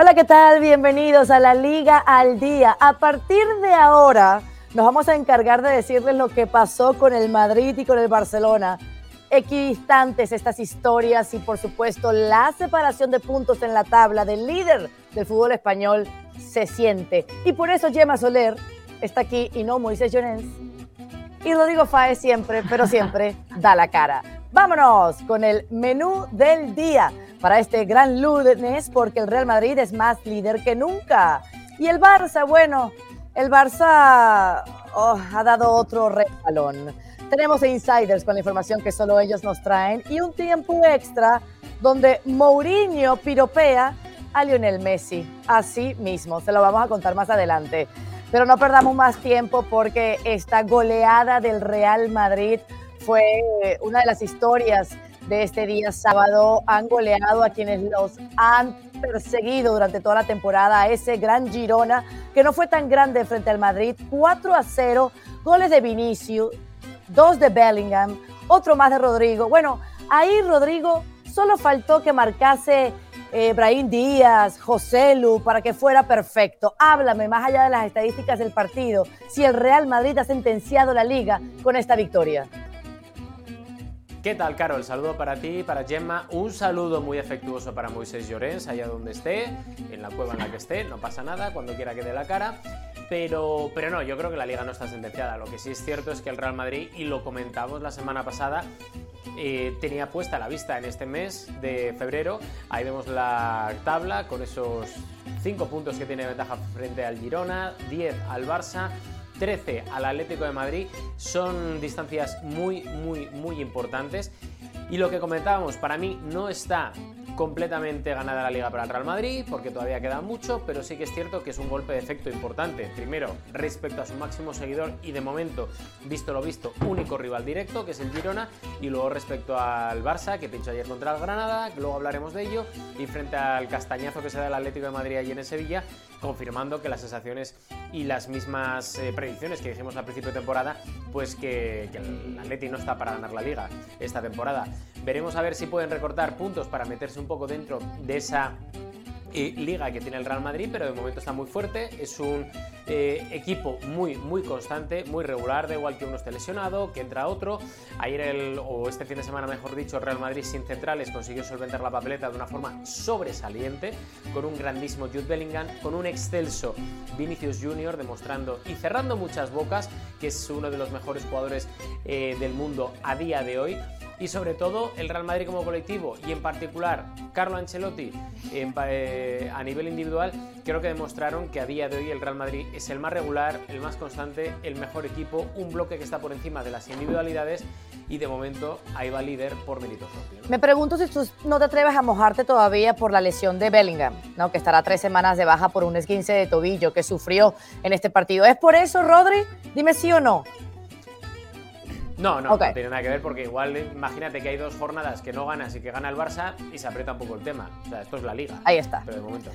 Hola, ¿qué tal? Bienvenidos a la Liga al Día. A partir de ahora nos vamos a encargar de decirles lo que pasó con el Madrid y con el Barcelona. Equidistantes estas historias y por supuesto la separación de puntos en la tabla del líder del fútbol español se siente. Y por eso Gemma Soler está aquí y no Moisés Llorens. Y Rodrigo Fae siempre, pero siempre da la cara. Vámonos con el menú del día para este gran lunes porque el Real Madrid es más líder que nunca. Y el Barça, bueno, el Barça oh, ha dado otro regalón. Tenemos insiders con la información que solo ellos nos traen y un tiempo extra donde Mourinho piropea a Lionel Messi. Así mismo, se lo vamos a contar más adelante. Pero no perdamos más tiempo porque esta goleada del Real Madrid fue una de las historias de este día sábado. Han goleado a quienes los han perseguido durante toda la temporada, a ese gran Girona, que no fue tan grande frente al Madrid. 4 a 0, goles de Vinicius, dos de Bellingham, otro más de Rodrigo. Bueno, ahí Rodrigo solo faltó que marcase eh, Díaz, José Lu, para que fuera perfecto. Háblame, más allá de las estadísticas del partido, si el Real Madrid ha sentenciado la liga con esta victoria. ¿Qué tal, Carol? Saludo para ti, para Gemma. Un saludo muy afectuoso para Moisés Llorens, allá donde esté, en la cueva en la que esté. No pasa nada, cuando quiera que dé la cara. Pero, pero no, yo creo que la liga no está sentenciada. Lo que sí es cierto es que el Real Madrid, y lo comentamos la semana pasada, eh, tenía puesta la vista en este mes de febrero. Ahí vemos la tabla con esos 5 puntos que tiene ventaja frente al Girona, 10 al Barça. 13 al Atlético de Madrid. Son distancias muy, muy, muy importantes. Y lo que comentábamos, para mí no está completamente ganada la liga para el Real Madrid, porque todavía queda mucho, pero sí que es cierto que es un golpe de efecto importante. Primero, respecto a su máximo seguidor y de momento, visto lo visto, único rival directo, que es el Girona, y luego respecto al Barça, que pinchó ayer contra el Granada, que luego hablaremos de ello, y frente al castañazo que se da el Atlético de Madrid allí en Sevilla, confirmando que las sensaciones y las mismas eh, predicciones que dijimos al principio de temporada, pues que, que el Atleti no está para ganar la liga esta temporada. Veremos a ver si pueden recortar puntos para meterse un poco dentro de esa eh, liga que tiene el Real Madrid, pero de momento está muy fuerte. Es un eh, equipo muy, muy constante, muy regular, da igual que uno esté lesionado, que entra otro. Ayer, el, o este fin de semana, mejor dicho, el Real Madrid sin centrales consiguió solventar la papeleta de una forma sobresaliente, con un grandísimo Jude Bellingham, con un excelso Vinicius Junior, demostrando y cerrando muchas bocas que es uno de los mejores jugadores eh, del mundo a día de hoy y sobre todo el Real Madrid como colectivo y en particular Carlo Ancelotti eh, a nivel individual creo que demostraron que a día de hoy el Real Madrid es el más regular, el más constante, el mejor equipo, un bloque que está por encima de las individualidades y de momento ahí va líder por mérito. Me pregunto si tú no te atreves a mojarte todavía por la lesión de Bellingham, ¿no? que estará tres semanas de baja por un esguince de tobillo que sufrió en este partido. ¿Es por eso, Rodri? Dime sí o no. No, no, no tiene nada que ver porque igual imagínate que hay dos jornadas que no ganas y que gana el Barça y se aprieta un poco el tema. O sea, esto es la liga. Ahí está.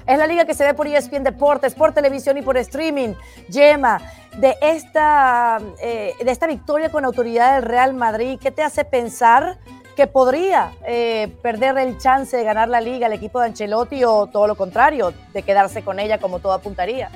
Es la liga que se ve por ESPN Deportes, por televisión y por streaming. Yema, de esta, eh, de esta victoria con autoridad del Real Madrid, ¿qué te hace pensar que podría eh, perder el chance de ganar la liga el equipo de Ancelotti o todo lo contrario, de quedarse con ella como todo apuntaría?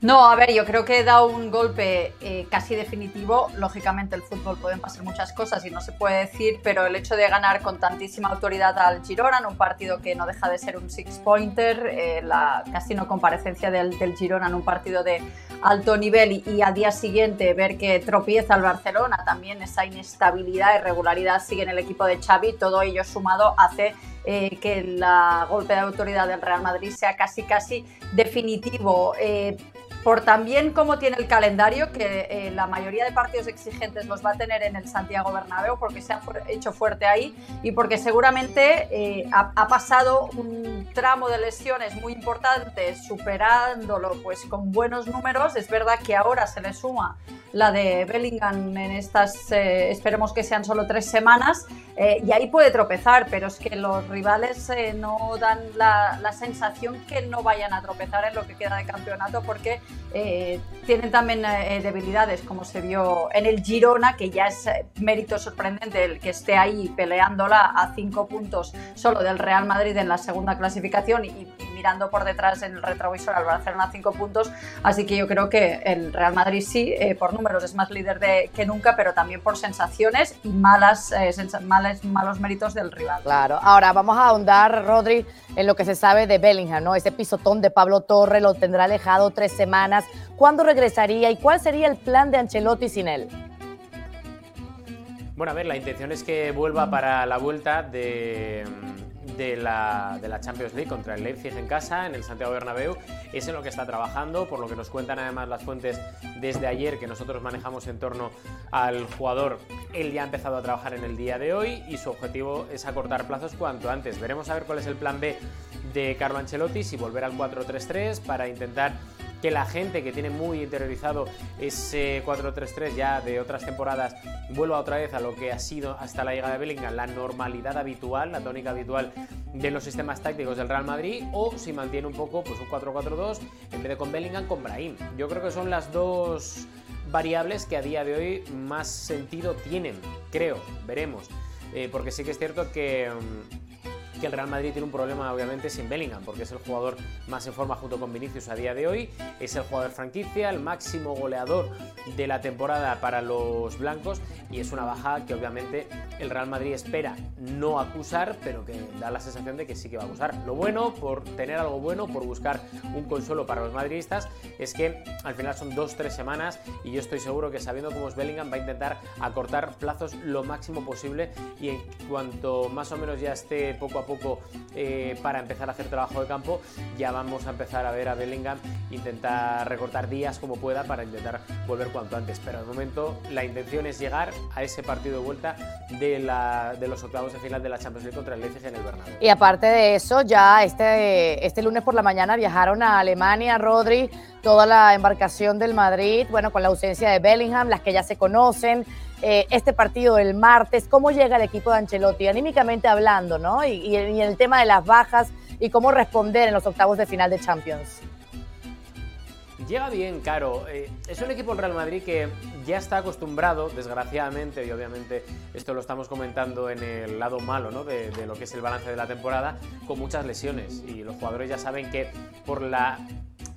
No, a ver, yo creo que da un golpe eh, casi definitivo. Lógicamente, el fútbol pueden pasar muchas cosas y no se puede decir, pero el hecho de ganar con tantísima autoridad al Girona en un partido que no deja de ser un six-pointer, eh, la casi no comparecencia del, del, Girona en un partido de alto nivel y, y, al día siguiente ver que tropieza el Barcelona, también esa inestabilidad, irregularidad sigue en el equipo de Xavi, todo ello sumado hace eh, que el golpe de autoridad del Real Madrid sea casi casi definitivo. Eh, por también cómo tiene el calendario, que eh, la mayoría de partidos exigentes los va a tener en el Santiago Bernabéu, porque se ha hecho fuerte ahí y porque seguramente eh, ha, pasado un tramo de lesiones muy importante, superándolo pues con buenos números. Es verdad que ahora se le suma la de Bellingham en estas, eh, esperemos que sean solo tres semanas, y ahí puede tropezar, pero es que los rivales no dan la, la sensación que no vayan a tropezar en lo que queda de campeonato, porque eh, tienen también eh, debilidades, como se vio en el Girona, que ya es eh, mérito sorprendente el que esté ahí peleándola a cinco puntos solo del Real Madrid en la segunda clasificación mirando por detrás en el retrovisor al Barcelona a cinco puntos. Así que yo creo que el Real Madrid sí, por números es más líder de, que nunca, pero también por sensaciones y malas, malos méritos del rival. Claro, ahora vamos a ahondar, Rodri, en lo que se sabe de Bellingham, ¿no? Ese pisotón de Pablo Torre lo tendrá alejado tres semanas. ¿Cuándo regresaría y cuál sería el plan de Ancelotti sin él? Bueno, a ver, la intención es que vuelva para la vuelta de, de la, de la, Champions League contra el Leipzig en casa, en el Santiago Bernabéu. Es en lo que está trabajando, por lo que nos cuentan además las fuentes desde ayer que nosotros manejamos en torno al jugador. Él ya ha empezado a trabajar en el día de hoy y su objetivo es acortar plazos cuanto antes. Veremos a ver cuál es el plan B de Carlo Ancelotti, si volver al 4-3-3 para intentar que la gente que tiene muy interiorizado ese 4-3-3 ya de otras temporadas vuelva otra vez a lo que ha sido hasta la llegada de Bellingham, la normalidad habitual, la tónica habitual de los sistemas tácticos del Real Madrid, o si mantiene un poco pues un 4-4-2 en vez de con Bellingham, con Brahim. Yo creo que son las dos variables que a día de hoy más sentido tienen, creo, veremos. Eh, porque sí que es cierto que... Mm, que el Real Madrid tiene un problema obviamente sin Bellingham, porque es el jugador más en forma junto con Vinicius a día de hoy, es el jugador franquicia, el máximo goleador de la temporada para los blancos. Y es una baja que obviamente el Real Madrid espera no acusar, pero que da la sensación de que sí que va a acusar. Lo bueno, por tener algo bueno, por buscar un consuelo para los madridistas, es que al final son dos, tres semanas y yo estoy seguro que sabiendo cómo es Bellingham va a intentar acortar plazos lo máximo posible. Y en cuanto más o menos ya esté poco a poco eh, para empezar a hacer trabajo de campo, ya vamos a empezar a ver a Bellingham intentar recortar días como pueda para intentar volver cuanto antes. Pero de momento la intención es llegar a ese partido de vuelta de, la, de los octavos de final de la Champions League contra el Leipzig en el Bernabéu. Y aparte de eso, ya este, este lunes por la mañana viajaron a Alemania, Rodri, toda la embarcación del Madrid, bueno, con la ausencia de Bellingham, las que ya se conocen. Eh, este partido del martes, cómo llega el equipo de Ancelotti, anímicamente hablando, ¿no? Y, y, el tema de las bajas y cómo responder en los octavos de final de Champions. Llega bien, Caro. Eh, es un equipo el Real Madrid que ya está acostumbrado, desgraciadamente, y obviamente esto lo estamos comentando en el lado malo ¿no? de lo que es el balance de la temporada, con muchas lesiones. Y los jugadores ya saben que por la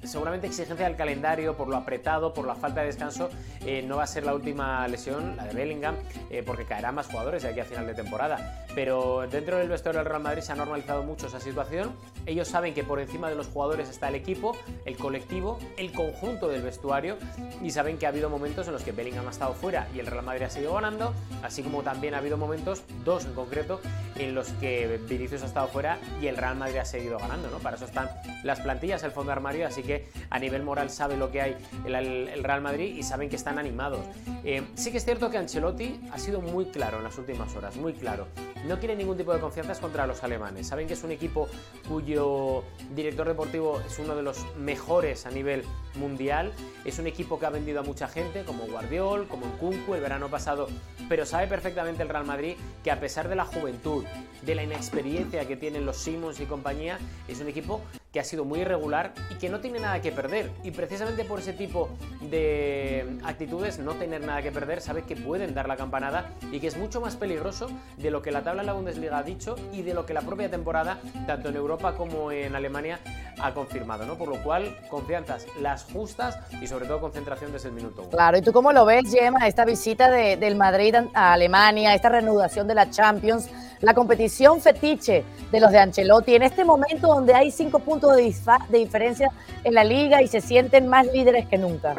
seguramente exigencia del calendario, por lo apretado, por la falta de descanso, eh, no va a ser la última lesión, la de Bellingham, eh, porque caerán más jugadores de aquí a final de temporada. Pero dentro del vestuario del Real Madrid se ha normalizado mucho esa situación. Ellos saben que por encima de los jugadores está el equipo, el colectivo, el conjunto del vestuario y saben que ha habido momentos en los que Bellingham ha estado fuera y el Real Madrid ha seguido ganando, así como también ha habido momentos, dos en concreto, en los que Vinicius ha estado fuera y el Real Madrid ha seguido ganando. ¿no? Para eso están las plantillas, el fondo de armario, así que a nivel moral sabe lo que hay el, el Real Madrid y saben que están animados. Eh, sí que es cierto que Ancelotti ha sido muy claro en las últimas horas, muy claro. No quiere ningún tipo de confianza contra los alemanes. Saben que es un equipo cuyo director deportivo es uno de los mejores a nivel mundial. Es un equipo que ha vendido a mucha gente, como Guardiol, como Nkunku el verano pasado. Pero sabe perfectamente el Real Madrid que a pesar de la juventud, de la inexperiencia que tienen los Simons y compañía, es un equipo que ha sido muy irregular y que no tiene nada que perder. Y precisamente por ese tipo de actitudes, no tener nada que perder, sabe que pueden dar la campanada y que es mucho más peligroso de lo que la tabla de la Bundesliga ha dicho y de lo que la propia temporada, tanto en Europa como en Alemania, ha confirmado. ¿no? Por lo cual, confianzas las justas y sobre todo concentración desde el minuto. Claro, ¿y tú cómo lo ves, Gemma, esta visita de, del Madrid a Alemania, esta reanudación de la Champions? La competición fetiche de los de Ancelotti en este momento donde hay cinco puntos de, diferencia en la liga y se sienten más líderes que nunca.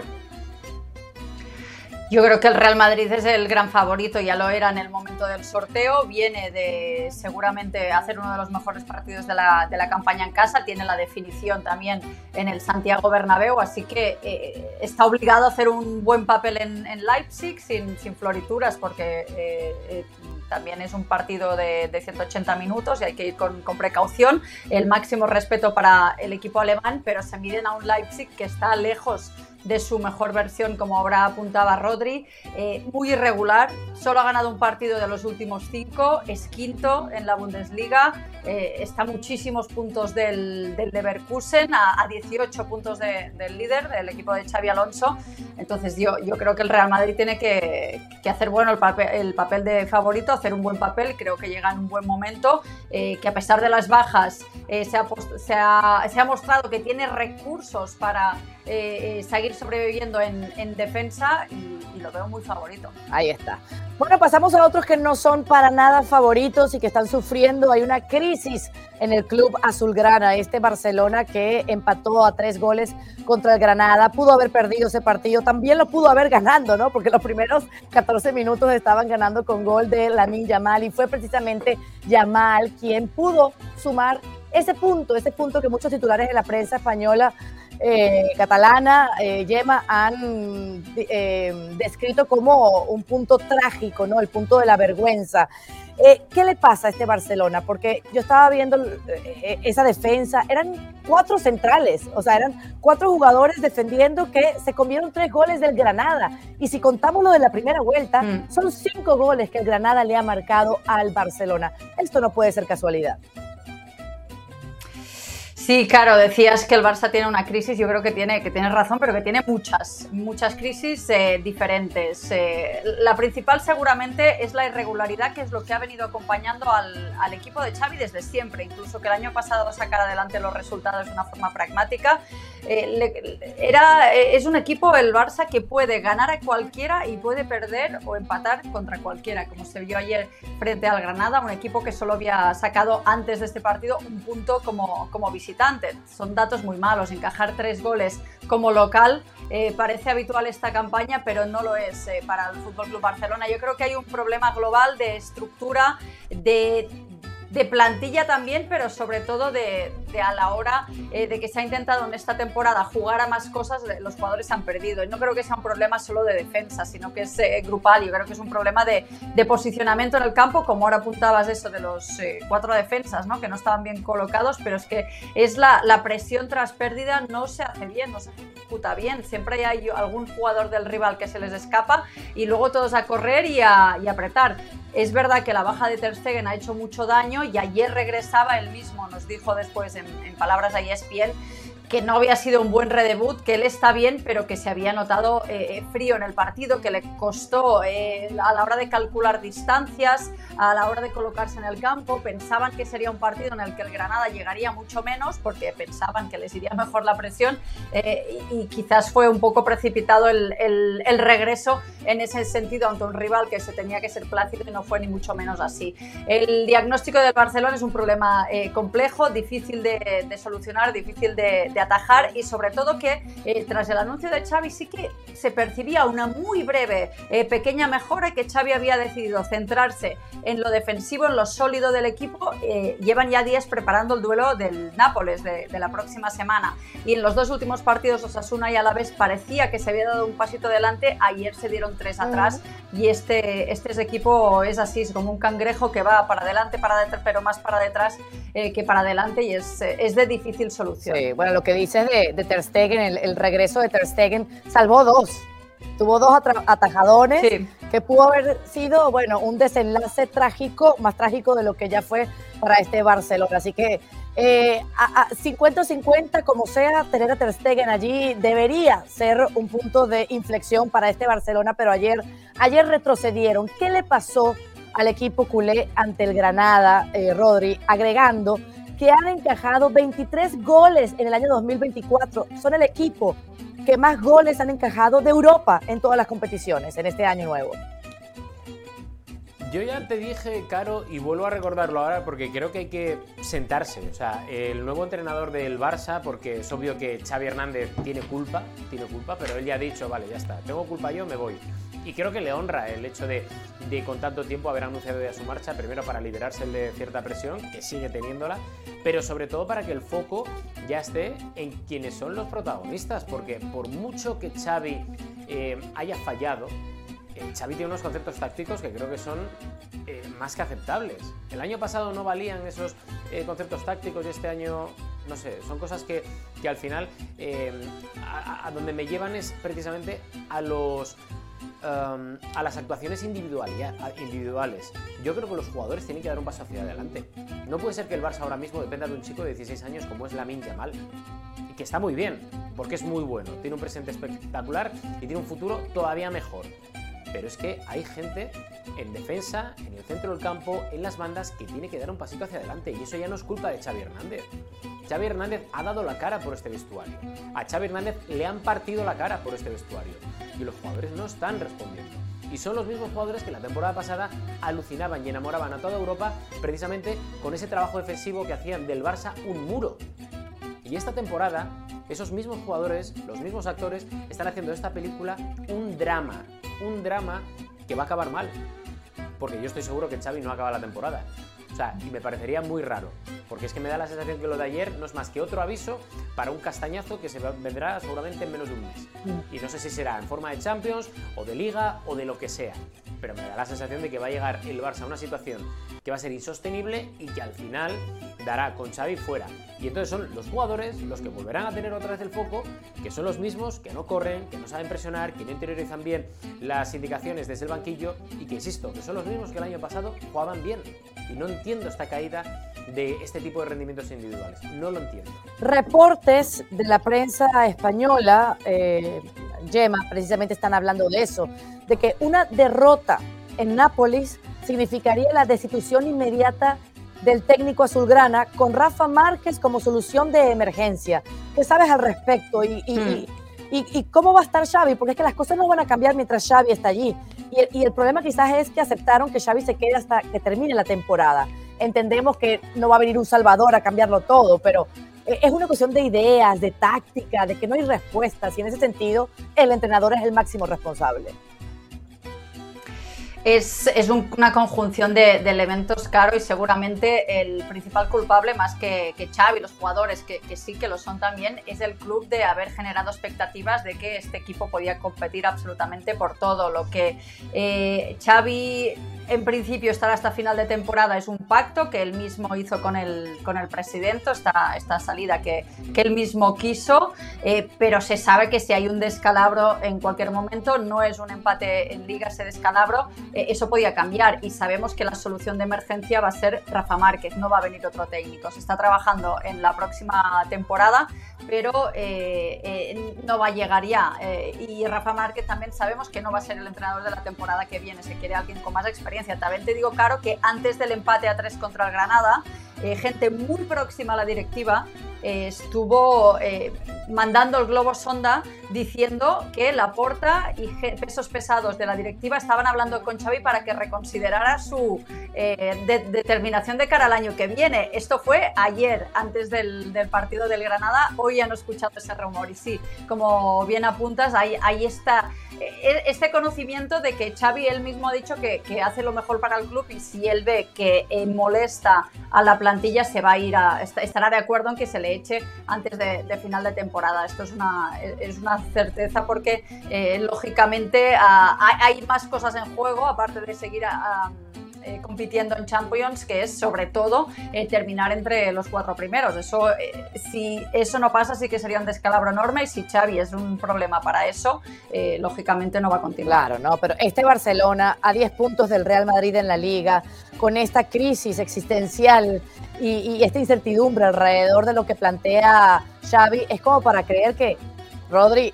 Yo creo que el Real Madrid es el gran favorito, ya lo era en el momento del sorteo, viene de seguramente hacer uno de los mejores partidos de la, de la campaña en casa, tiene la definición también en el Santiago Bernabéu, así que eh, está obligado a hacer un buen papel en, Leipzig sin, sin, florituras, porque eh, eh, también es un partido de, de, 180 minutos y hay que ir con, con, precaución. El máximo respeto para el equipo alemán, pero se miden a un Leipzig que está lejos de su mejor versión, como ahora apuntaba Rodri. Eh, muy irregular, solo ha ganado un partido de los últimos cinco, es quinto en la Bundesliga, eh, está a muchísimos puntos del, del Leverkusen, a, 18 puntos del líder, del equipo de Xavi Alonso. Entonces yo, yo creo que el Real Madrid tiene que, que hacer bueno el el papel, de favorito, hacer un buen papel, creo que llega en un buen momento, eh, que a pesar de las bajas se ha, se, ha, se, ha, mostrado que tiene recursos para seguir sobreviviendo en, en defensa y, y lo veo muy favorito. Ahí está. Bueno, pasamos a otros que no son para nada favoritos y que están sufriendo. Hay una crisis en el club azulgrana, este Barcelona que empató a tres goles contra el Granada. Pudo haber perdido ese partido, también lo pudo haber ganando, ¿no? Porque los primeros 14 minutos estaban ganando con gol de Lamin Yamal y fue precisamente Yamal quien pudo sumar ese punto, ese punto que muchos titulares de la prensa española eh, catalana, eh, Yema, han eh, descrito como un punto trágico, ¿no? El punto de la vergüenza. ¿Qué le pasa a este Barcelona? Porque yo estaba viendo esa defensa, eran cuatro centrales, o sea, eran cuatro jugadores defendiendo que se comieron tres goles del Granada. Y si contamos lo de la primera vuelta, mm. son cinco goles que el Granada le ha marcado al Barcelona. Esto no puede ser casualidad. Sí, claro, decías que el Barça tiene una crisis, yo creo que tiene, que tienes razón, pero que tiene muchas, muchas crisis eh, diferentes. Eh, la principal seguramente es la irregularidad, que es lo que ha venido acompañando al, equipo de Xavi desde siempre, incluso que el año pasado sacar adelante los resultados de una forma pragmática. Eh, era, es un equipo, el Barça, que puede ganar a cualquiera y puede perder o empatar contra cualquiera, como se vio ayer frente al Granada, un equipo que solo había sacado antes de este partido un punto como, como visitante son datos muy malos. Encajar tres goles como local eh, parece habitual esta campaña, pero no lo es eh, para el Fútbol Club Barcelona. Yo creo que hay un problema global de estructura, de, de plantilla también, pero sobre todo de, a la hora eh, de que se ha intentado en esta temporada jugar a más cosas, los jugadores han perdido. Y no creo que sea un problema solo de defensa, sino que es eh, grupal. Yo creo que es un problema de, posicionamiento en el campo, como ahora apuntabas eso de los eh, cuatro defensas, ¿no? que no estaban bien colocados, pero es que es la, presión tras pérdida no se hace bien, no se ejecuta bien. Siempre hay algún jugador del rival que se les escapa y luego todos a correr y a apretar. Es verdad que la baja de Ter Stegen ha hecho mucho daño y ayer regresaba él mismo, nos dijo después en, en palabras de ESPN, que no había sido un buen redebut, que él está bien, pero que se había notado eh, eh, frío en el partido, que le costó eh, a la hora de calcular distancias, a la hora de colocarse en el campo. Pensaban que sería un partido en el que el Granada llegaría mucho menos, porque pensaban que les iría mejor la presión, y, quizás fue un poco precipitado el, regreso en ese sentido ante un rival que se tenía que ser plácido y no fue ni mucho menos así. El diagnóstico del Barcelona es un problema complejo, difícil de, de solucionar, difícil de, de atajar y sobre todo que eh, tras el anuncio de Xavi sí que se percibía una muy breve eh, pequeña mejora que Xavi había decidido centrarse en lo defensivo, en lo sólido del equipo. Eh, llevan ya días preparando el duelo del Nápoles de, la próxima semana y en los dos últimos partidos Osasuna y Alavés parecía que se había dado un pasito adelante, ayer se dieron tres atrás y este, este equipo es así, es como un cangrejo que va para adelante, para detrás, pero más para detrás que para adelante y es, es de difícil solución. Sí, bueno, lo que dices de, de Ter Stegen, el, regreso de Ter Stegen, salvó dos. Tuvo dos atajadones que pudo haber sido, bueno, un desenlace trágico, más trágico de lo que ya fue para este Barcelona. Así que 50-50, eh, como sea, tener a Ter Stegen allí debería ser un punto de inflexión para este Barcelona, pero ayer, ayer retrocedieron. ¿Qué le pasó al equipo culé ante el Granada, eh, Rodri, agregando que han encajado 23 goles en el año 2024. Son el equipo que más goles han encajado de Europa en todas las competiciones en este año nuevo. Yo ya te dije, Caro, y vuelvo a recordarlo ahora porque creo que hay que sentarse. O sea, el nuevo entrenador del Barça, porque es obvio que Xavi Hernández tiene culpa, tiene culpa, pero él ya ha dicho, vale, ya está, tengo culpa yo, me voy. Y creo que le honra el hecho de, de con tanto tiempo haber anunciado ya su marcha, primero para liberarse de cierta presión, que sigue teniéndola, pero sobre todo para que el foco ya esté en quienes son los protagonistas, porque por mucho que Xavi eh, haya fallado, eh, Xavi tiene unos conceptos tácticos que creo que son eh, más que aceptables. El año pasado no valían esos conceptos tácticos y este año no sé, son cosas que, al final eh, a, donde me llevan es precisamente a los um, a las actuaciones individuales. Yo creo que los jugadores tienen que dar un paso hacia adelante. No puede ser que el Barça ahora mismo dependa de un chico de 16 años como es Lamin Yamal, y que está muy bien, porque es muy bueno, tiene un presente espectacular y tiene un futuro todavía mejor. Pero es que hay gente en defensa, en el centro del campo, en las bandas, que tiene que dar un pasito hacia adelante. Y eso ya no es culpa de Xavi Hernández. Xavi Hernández ha dado la cara por este vestuario. A Xavi Hernández le han partido la cara por este vestuario. Y los jugadores no están respondiendo. Y son los mismos jugadores que la temporada pasada alucinaban y enamoraban a toda Europa precisamente con ese trabajo defensivo que hacían del Barça un muro. Y esta temporada, esos mismos jugadores, los mismos actores, están haciendo de esta película un drama. Un drama que va a acabar mal. Porque yo estoy seguro que Xavi no acaba la temporada. O sea, y me parecería muy raro, porque es que me da la sensación que lo de ayer no es más que otro aviso para un castañazo que se vendrá seguramente en menos de un mes. Mm. Y no sé si será en forma de Champions o de Liga o de lo que sea, pero me da la sensación de que va a llegar el Barça a una situación que va a ser insostenible y que al final dará con Xavi fuera. Y entonces son los jugadores los que volverán a tener otra vez el foco, que son los mismos que no corren, que no saben presionar, que no interiorizan bien las indicaciones desde el banquillo y que, insisto, que son los mismos que el año pasado jugaban bien. Y no entiendo esta caída de este tipo de rendimientos individuales. No lo entiendo. Reportes de la prensa española, eh, Gemma, precisamente están hablando de eso, de que una derrota en Nápoles significaría la destitución inmediata del técnico azulgrana con Rafa Márquez como solución de emergencia. ¿Qué sabes al respecto? Y, y, y, cómo va a estar Xavi? Porque es que las cosas no van a cambiar mientras Xavi está allí. Y el, problema quizás es que aceptaron que Xavi se quede hasta que termine la temporada. Entendemos que no va a venir un Salvador a cambiarlo todo, pero e, es una cuestión de ideas, de táctica, de que no hay respuestas. Y en ese sentido, el entrenador es el máximo responsable es, una conjunción de, elementos, caro, y seguramente el principal culpable, más que, que Xavi, los jugadores, que, sí que lo son también, es el club de haber generado expectativas de que este equipo podía competir absolutamente por todo. Lo que eh, Xavi en principio estar hasta final de temporada es un pacto que él mismo hizo con el, con el presidente, esta, esta salida que, que él mismo quiso, eh, pero se sabe que si hay un descalabro en cualquier momento, no es un empate en liga ese descalabro, eh, eso podía cambiar y sabemos que la solución de emergencia va a ser Rafa Márquez, no va a venir otro técnico, se está trabajando en la próxima temporada, pero eh, no va a llegar ya y Rafa Márquez también sabemos que no va a ser el entrenador de la temporada que viene, se quiere alguien con más experiencia también te digo, Caro, que antes del empate a 3 contra el Granada, eh, gente muy próxima a la directiva eh, estuvo eh, mandando el globo sonda diciendo que la porta y pesos pesados de la directiva estaban hablando con Xavi para que reconsiderara su determinación de cara al año que viene. Esto fue ayer, antes del, partido del Granada. Hoy he escuchado ese rumor. Y sí, como bien apuntas, ahí, está este conocimiento de que Xavi él mismo ha dicho que hace lo mejor para el club y si él ve que molesta a la plantilla se va a ir a, estará de acuerdo en que se le eche antes de, final de temporada. Esto es una, es una certeza porque eh, lógicamente ah, hay, más cosas en juego aparte de seguir a eh, compitiendo en Champions, que es sobre todo eh, terminar entre los cuatro primeros. Eso, eh, si eso no pasa, sí que sería un descalabro enorme y si Xavi es un problema para eso, lógicamente no va a continuar. Claro, no, pero este Barcelona a 10 puntos del Real Madrid en la liga, con esta crisis existencial y, y esta incertidumbre alrededor de lo que plantea Xavi, es como para creer que Rodri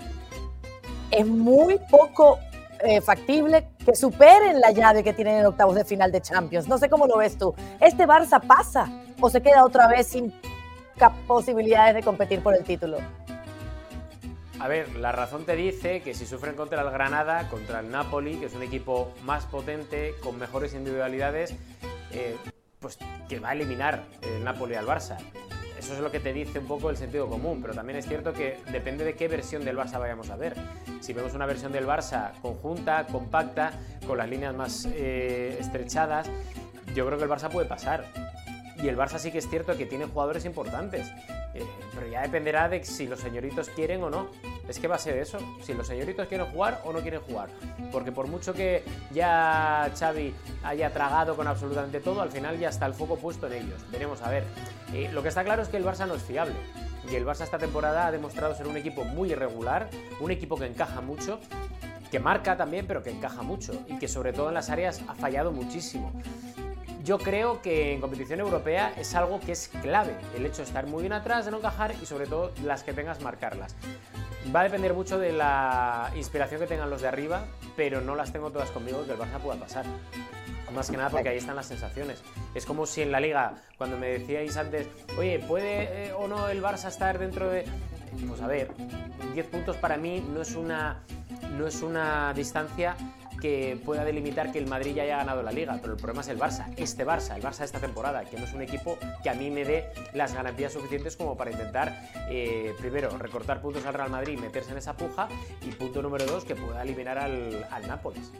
es muy poco eh, factible que superen la llave que tienen en octavos de final de Champions. No sé cómo lo ves tú. ¿Este Barça pasa o se queda otra vez sin posibilidades de competir por el título? A ver, la razón te dice que si sufren contra el Granada, contra el Napoli, que es un equipo más potente, con mejores individualidades, eh, pues que va a eliminar el Napoli al Barça. Eso es lo que te dice un poco el sentido común, pero también es cierto que depende de qué versión del Barça vayamos a ver. Si vemos una versión del Barça conjunta, compacta, con las líneas más eh, estrechadas, yo creo que el Barça puede pasar. Y el Barça sí que es cierto que tiene jugadores importantes, eh, pero ya dependerá de si los señoritos quieren o no. Es que va a ser eso, si los señoritos quieren jugar o no quieren jugar. Porque por mucho que ya Xavi haya tragado con absolutamente todo, al final ya está el foco puesto en ellos. Veremos a ver. Eh, lo que está claro es que el Barça no es fiable. Y el Barça esta temporada ha demostrado ser un equipo muy irregular, un equipo que encaja mucho que marca también, pero que encaja mucho y que sobre todo en las áreas ha fallado muchísimo. Yo creo que en competición europea es algo que es clave, el hecho de estar muy bien atrás, de no encajar y sobre todo las que tengas marcarlas. Va a depender mucho de la inspiración que tengan los de arriba, pero no las tengo todas conmigo que el Barça pueda pasar. Más que nada porque ahí están las sensaciones. Es como si en la liga, cuando me decíais antes, oye, ¿puede eh, o no el Barça estar dentro de... Pues a ver, 10 puntos para mí no es una, no es una distancia que pueda delimitar que el Madrid ya haya ganado la liga, pero el problema es el Barça, este Barça, el Barça de esta temporada, que no es un equipo que a mí me dé las garantías suficientes como para intentar, eh, primero, recortar puntos al Real Madrid y meterse en esa puja, y punto número dos, que pueda eliminar al, al Nápoles.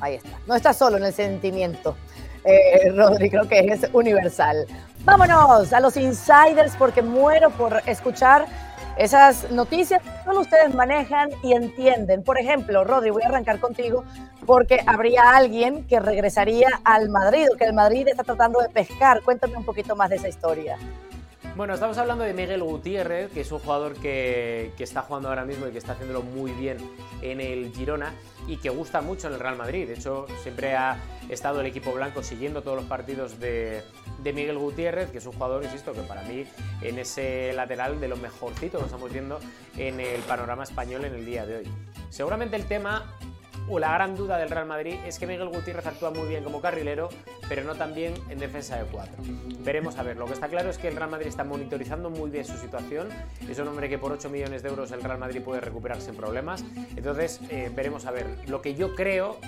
Ahí está, no está solo en el sentimiento, eh, Rodri, creo que es universal. Vámonos a los insiders porque muero por escuchar esas noticias solo ustedes manejan y entienden. Por ejemplo, Rodri, voy a arrancar contigo porque habría alguien que regresaría al Madrid o que el Madrid está tratando de pescar. Cuéntame un poquito más de esa historia. Bueno, estamos hablando de Miguel Gutiérrez, que es un jugador que, está jugando ahora mismo y que está haciéndolo muy bien en el Girona y que gusta mucho en el Real Madrid. De hecho, siempre ha estado el equipo blanco siguiendo todos los partidos de, de Miguel Gutiérrez, que es un jugador, insisto, que para mí en ese lateral de lo mejorcito que estamos viendo en el panorama español en el día de hoy. Seguramente el tema o la gran duda del Real Madrid es que Miguel Gutiérrez actúa muy bien como carrilero, pero no tan bien en defensa de cuatro. Veremos a ver. Lo que está claro es que el Real Madrid está monitorizando muy bien su situación. Es un hombre que por 8 millones de euros el Real Madrid puede recuperar sin problemas. Entonces, eh, veremos a ver. Lo que yo creo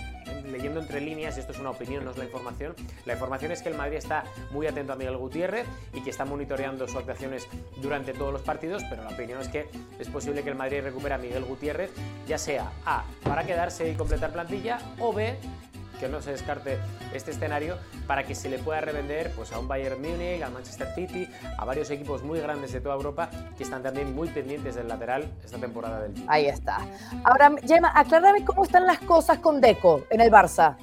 leyendo entre líneas, esto es una opinión, no es la información, la información es que el Madrid está muy atento a Miguel Gutiérrez y que está monitoreando sus actuaciones durante todos los partidos, pero la opinión es que es posible que el Madrid recupere a Miguel Gutiérrez, ya sea A, para quedarse y completar plantilla, o B, que no se descarte este escenario para que se le pueda revender pues, a un Bayern Múnich, al Manchester City, a varios equipos muy grandes de toda Europa que están también muy pendientes del lateral esta temporada del Ahí está. Ahora, Gemma, aclárame cómo están las cosas con Deco en el Barça.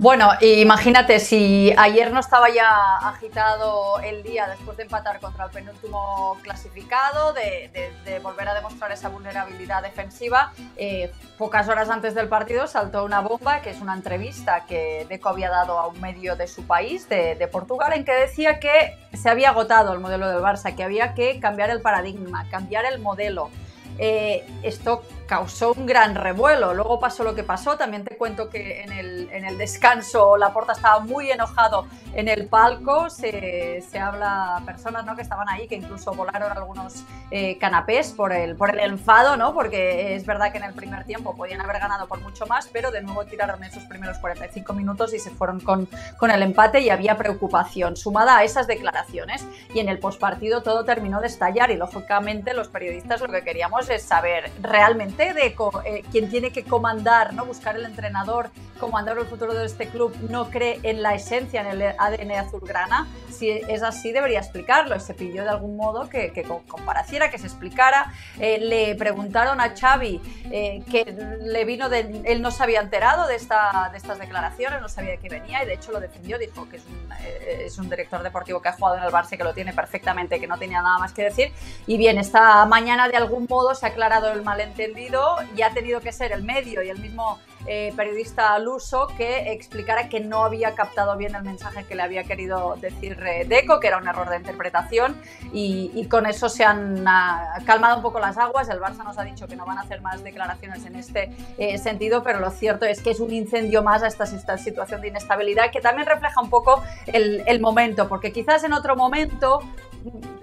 Bueno, imagínate, si ayer no estaba ya agitado el día después de empatar contra el penúltimo clasificado, de, volver a demostrar esa vulnerabilidad defensiva, eh, pocas horas antes del partido saltó una bomba, que es una entrevista que Deco había dado a un medio de su país, de, Portugal, en que decía que se había agotado el modelo del Barça, que había que cambiar el paradigma, cambiar el modelo. Eh, esto causó un gran revuelo. Luego pasó lo que pasó. También te cuento que en el, en el descanso Laporta estaba muy enojado en el palco. Se, se habla personas ¿no? que estaban ahí que incluso volaron algunos eh, canapés por el, por el enfado, ¿no? porque es verdad que en el primer tiempo podían haber ganado por mucho más, pero de nuevo tiraron esos primeros 45 minutos y se fueron con, con el empate y había preocupación sumada a esas declaraciones. Y en el postpartido todo terminó de estallar y lógicamente los periodistas lo que queríamos es saber realmente de eh, quién tiene que comandar, ¿no? buscar el entrenador, comandar el futuro de este club, no cree en la esencia, en el ADN azulgrana. Si es así, debería explicarlo. Se pidió de algún modo que, que que se explicara. Eh, le preguntaron a Xavi eh, que le vino de. Él no se había enterado de, esta, de estas declaraciones, no sabía de qué venía y de hecho lo defendió. Dijo que es un, es un director deportivo que ha jugado en el Barça, que lo tiene perfectamente, que no tenía nada más que decir. Y bien, esta mañana de algún modo se ha aclarado el malentendido y ha tenido que ser el medio y el mismo eh, periodista luso que explicara que no había captado bien el mensaje que le había querido decir eh, Deco, que era un error de interpretación y, con eso se han ah, calmado un poco las aguas. El Barça nos ha dicho que no van a hacer más declaraciones en este eh, sentido, pero lo cierto es que es un incendio más a esta, situación de inestabilidad que también refleja un poco el momento, porque quizás en otro momento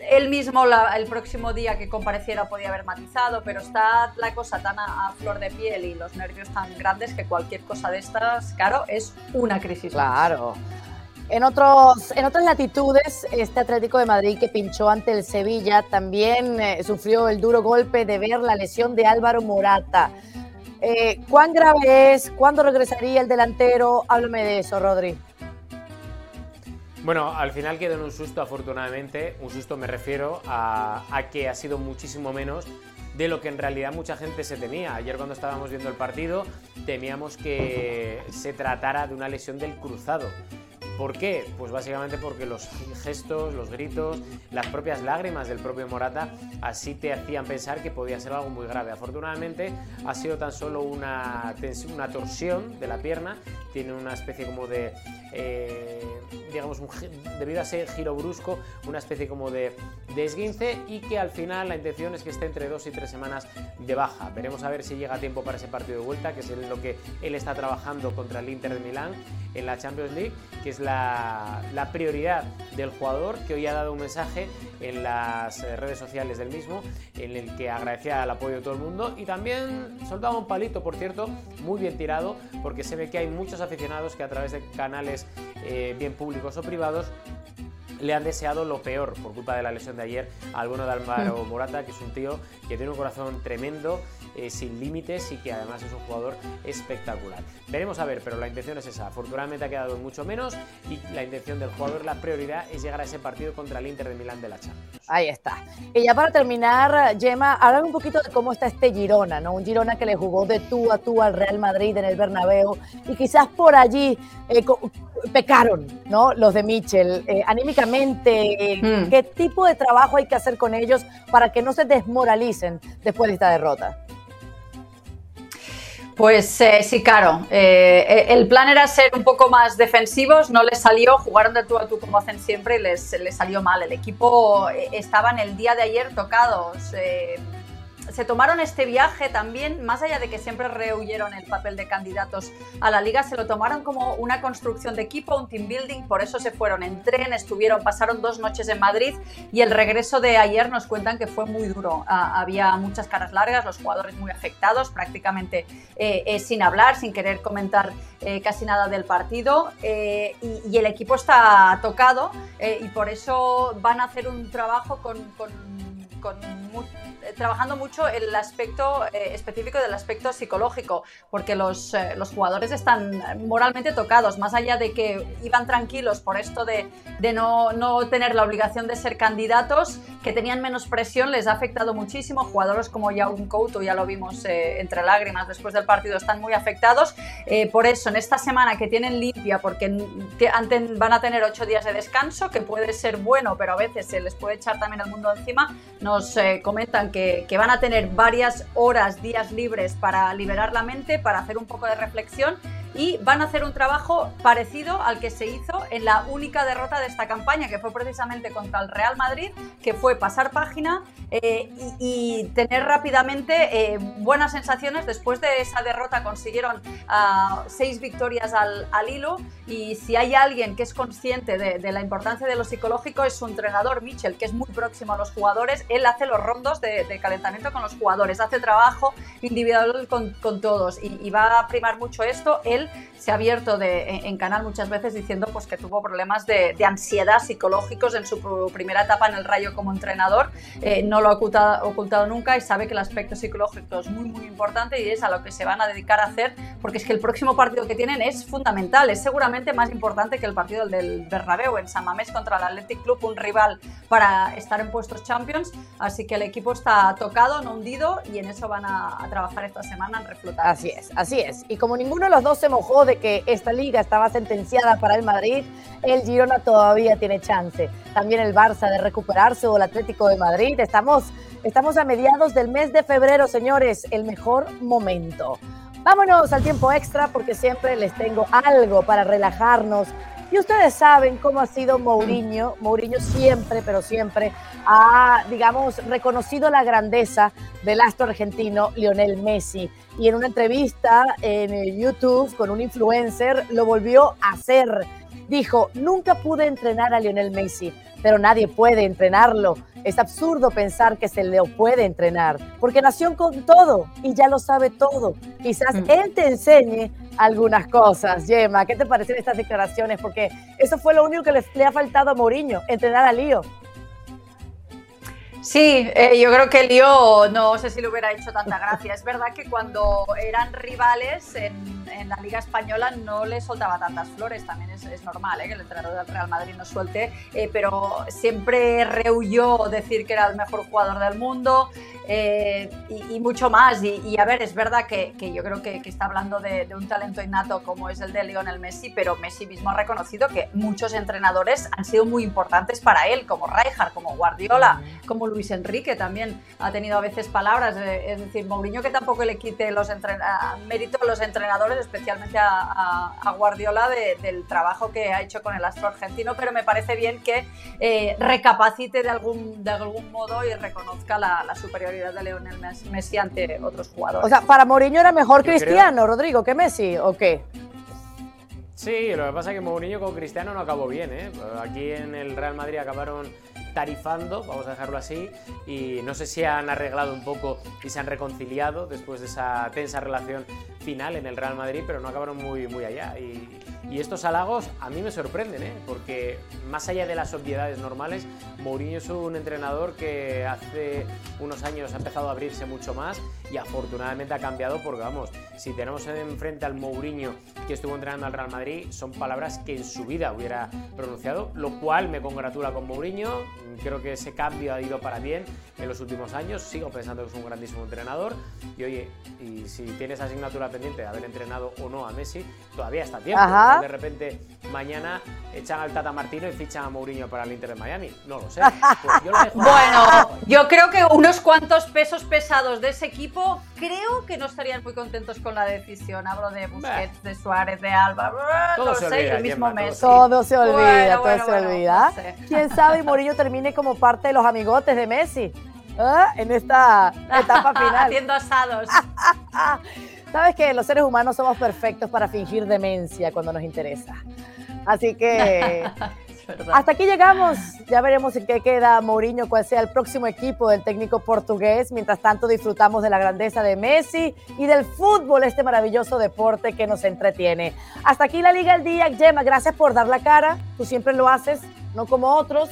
él mismo el próximo día que compareciera podía haber matizado, pero está la cosa tan a, flor de piel y los nervios tan grandes que cualquier cosa de estas, claro, es una crisis. Claro. En, otros, en otras latitudes, este Atlético de Madrid que pinchó ante el Sevilla también eh, sufrió el duro golpe de ver la lesión de Álvaro Morata. Eh, ¿Cuán grave es? ¿Cuándo regresaría el delantero? Háblame de eso, Rodri. Bueno, al final quedó en un susto, afortunadamente. Un susto me refiero a, que ha sido muchísimo menos de lo que en realidad mucha gente se temía. Ayer cuando estábamos viendo el partido temíamos que se tratara de una lesión del cruzado. ¿Por qué? Pues básicamente porque los gestos, los gritos, las propias lágrimas del propio Morata así te hacían pensar que podía ser algo muy grave. Afortunadamente ha sido tan solo una, una torsión de la pierna, tiene una especie como de, eh, digamos, debido a ese giro brusco, una especie como de, de esguince y que al final la intención es que esté entre dos y tres semanas de baja. Veremos a ver si llega a tiempo para ese partido de vuelta, que es lo que él está trabajando contra el Inter de Milán en la Champions League, que es prioridad del jugador que hoy ha dado un mensaje en las eh, redes sociales del mismo en el que agradecía el apoyo de todo el mundo y también soltaba un palito, por cierto, muy bien tirado porque se ve que hay muchos aficionados que a través de canales eh, bien públicos o privados le han deseado lo peor por culpa de la lesión de ayer al bueno de Álvaro mm. Morata, que es un tío que tiene un corazón tremendo, eh, sin límites y que además es un jugador espectacular. Veremos a ver, pero la intención es esa. Afortunadamente ha quedado mucho menos y la intención del jugador, la prioridad es llegar a ese partido contra el Inter de Milán de la Champions. Ahí está. Y ya para terminar, Gemma, hablar un poquito de cómo está este Girona, ¿no? Un Girona que le jugó de tú a tú al Real Madrid en el Bernabéu y quizás por allí eh, pecaron, ¿no? Los de Michel, eh, anímicamente, hmm. ¿qué tipo de trabajo hay que hacer con ellos para que no se desmoralicen después de esta derrota? Pues eh, sí, claro. Eh, el plan era ser un poco más defensivos, no les salió, jugaron de tú a tú como hacen siempre y les, les salió mal. El equipo estaba en el día de ayer tocados se tomaron este viaje también, más allá de que siempre rehuyeron el papel de candidatos a la liga, se lo tomaron como una construcción de equipo, un team building, por eso se fueron en tren, estuvieron, pasaron dos noches en Madrid y el regreso de ayer nos cuentan que fue muy duro. Ah, había muchas caras largas, los jugadores muy afectados, prácticamente eh, eh, sin hablar, sin querer comentar eh, casi nada del partido y, el equipo está tocado y por eso van a hacer un trabajo con, con eh, trabajando mucho el aspecto eh, específico del aspecto psicológico, porque los, eh, los, jugadores están moralmente tocados, más allá de que iban tranquilos por esto de, de no, no, tener la obligación de ser candidatos, que tenían menos presión, les ha afectado muchísimo. Jugadores como Yaun Couto, ya lo vimos entre lágrimas después del partido, están muy afectados. por eso, en esta semana que tienen limpia, porque van a tener ocho días de descanso, que puede ser bueno, pero a veces se les puede echar también el mundo encima, nos eh, comentan que, van a tener varias horas, días libres para liberar la mente, para hacer un poco de reflexión y van a hacer un trabajo parecido al que se hizo en la única derrota de esta campaña, que fue precisamente contra el Real Madrid, que fue pasar página eh, y, tener rápidamente eh, buenas sensaciones. Después de esa derrota consiguieron ah, seis victorias al, hilo y si hay alguien que es consciente de, la importancia de lo psicológico es su entrenador Mitchell, que es muy próximo a los jugadores. Él hace los rondos de, calentamiento con los jugadores, hace trabajo individual con, todos y, y va a primar mucho esto. Él se ha abierto en, canal muchas veces diciendo pues, que tuvo problemas de, ansiedad psicológicos en su primera etapa en el Rayo como entrenador. Eh, no lo ha ocultado, nunca y sabe que el aspecto psicológico es muy, muy importante y es a lo que se van a dedicar a hacer porque es que el próximo partido que tienen es fundamental. Es seguramente más importante que el partido del Bernabéu en San Mamés contra el Athletic Club, un rival para estar en puestos Champions. Así que el equipo está tocado, no hundido y en eso van a, a trabajar esta semana en reflotar. Así es, así es. Y como ninguno de los dos se mojó de que esta liga estaba sentenciada para el Madrid, el Girona todavía tiene chance. También el Barça de recuperarse o el Atlético de Madrid. Estamos, estamos a mediados del mes de febrero, señores, el mejor momento. Vámonos al tiempo extra porque siempre les tengo algo para relajarnos. Y ustedes saben cómo ha sido Mourinho. Mourinho siempre, pero siempre ha, digamos, reconocido la grandeza del astro argentino Lionel Messi. Y en una entrevista en YouTube con un influencer lo volvió a hacer. Dijo, nunca pude entrenar a Lionel Messi, pero nadie puede entrenarlo. Es absurdo pensar que se le puede entrenar, porque nació con todo y ya lo sabe todo. Quizás mm. él te enseñe algunas cosas. Gemma, ¿qué te parecen estas declaraciones? Porque eso fue lo único que le, ha faltado a Mourinho, entrenar a Lío. Sí, eh, yo creo que Lío no sé si le hubiera hecho tanta gracia. Es verdad que cuando eran rivales en en, la Liga Española no le soltaba tantas flores, también es, normal ¿eh? que el entrenador del Real Madrid no suelte, eh, pero siempre rehuyó decir que era el mejor jugador del mundo eh, y, mucho más. Y, a ver, es verdad que, yo creo que, está hablando de, un talento innato como es el de Lionel Messi, pero Messi mismo ha reconocido que muchos entrenadores han sido muy importantes para él, como Rijkaard, como Guardiola, como Luis Enrique también ha tenido a veces palabras, es decir, Mourinho que tampoco le quite los mérito a los entrenadores, especialmente a, Guardiola del trabajo que ha hecho con el astro argentino, pero me parece bien que eh, recapacite de algún, de algún modo y reconozca la, superioridad de Lionel Messi ante otros jugadores. O sea, para Mourinho era mejor Cristiano, Rodrigo, que Messi, ¿o qué? Sí, lo que pasa es que Mourinho con Cristiano no acabó bien, ¿eh? Aquí en el Real Madrid acabaron tarifando, vamos a dejarlo así, y no sé si han arreglado un poco y se han reconciliado después de esa tensa relación final en el Real Madrid, pero no acabaron muy, muy allá. Y, y estos halagos a mí me sorprenden, ¿eh? porque más allá de las obviedades normales, Mourinho es un entrenador que hace unos años ha empezado a abrirse mucho más y afortunadamente ha cambiado porque, vamos, si tenemos enfrente al Mourinho que estuvo entrenando al Real Madrid, son palabras que en su vida hubiera pronunciado, lo cual me congratula con Mourinho. Creo que ese cambio ha ido para bien en los últimos años. Sigo pensando que es un grandísimo entrenador. Y oye, y si tienes asignatura pendiente de haber entrenado o no a Messi, todavía está tiempo de repente mañana echan al Tata Martino y fichan a Mourinho para el Inter de Miami. No lo sé. Pues bueno, yo creo que unos cuantos pesos pesados de ese equipo creo que no estarían muy contentos con la decisión. Hablo de Busquets, de Suárez, de Alba. Todo se olvida, el mismo Todo se olvida, todo se olvida. ¿Quién sabe y Mourinho termine como parte de los amigotes de Messi? ¿Ah? En esta etapa final. Haciendo asados. Sabes que los seres humanos somos perfectos para fingir demencia cuando nos interesa. Así que hasta aquí llegamos. Ya veremos en qué queda Mourinho, cuál sea el próximo equipo del técnico portugués. Mientras tanto, disfrutamos de la grandeza de Messi y del fútbol, este maravilloso deporte que nos entretiene. Hasta aquí la Liga al Día. Gemma, gracias por dar la cara. Tú siempre lo haces, no como otros.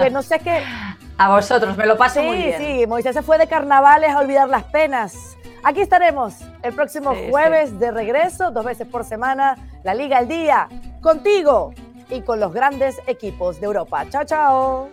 Que no sé qué. A vosotros, me lo paso muy bien. Sí, Moisés se fue de carnavales a olvidar las penas. Aquí estaremos el próximo jueves de regreso, dos veces por semana, la Liga al Día, contigo y con los grandes equipos de Europa. Chao, chao.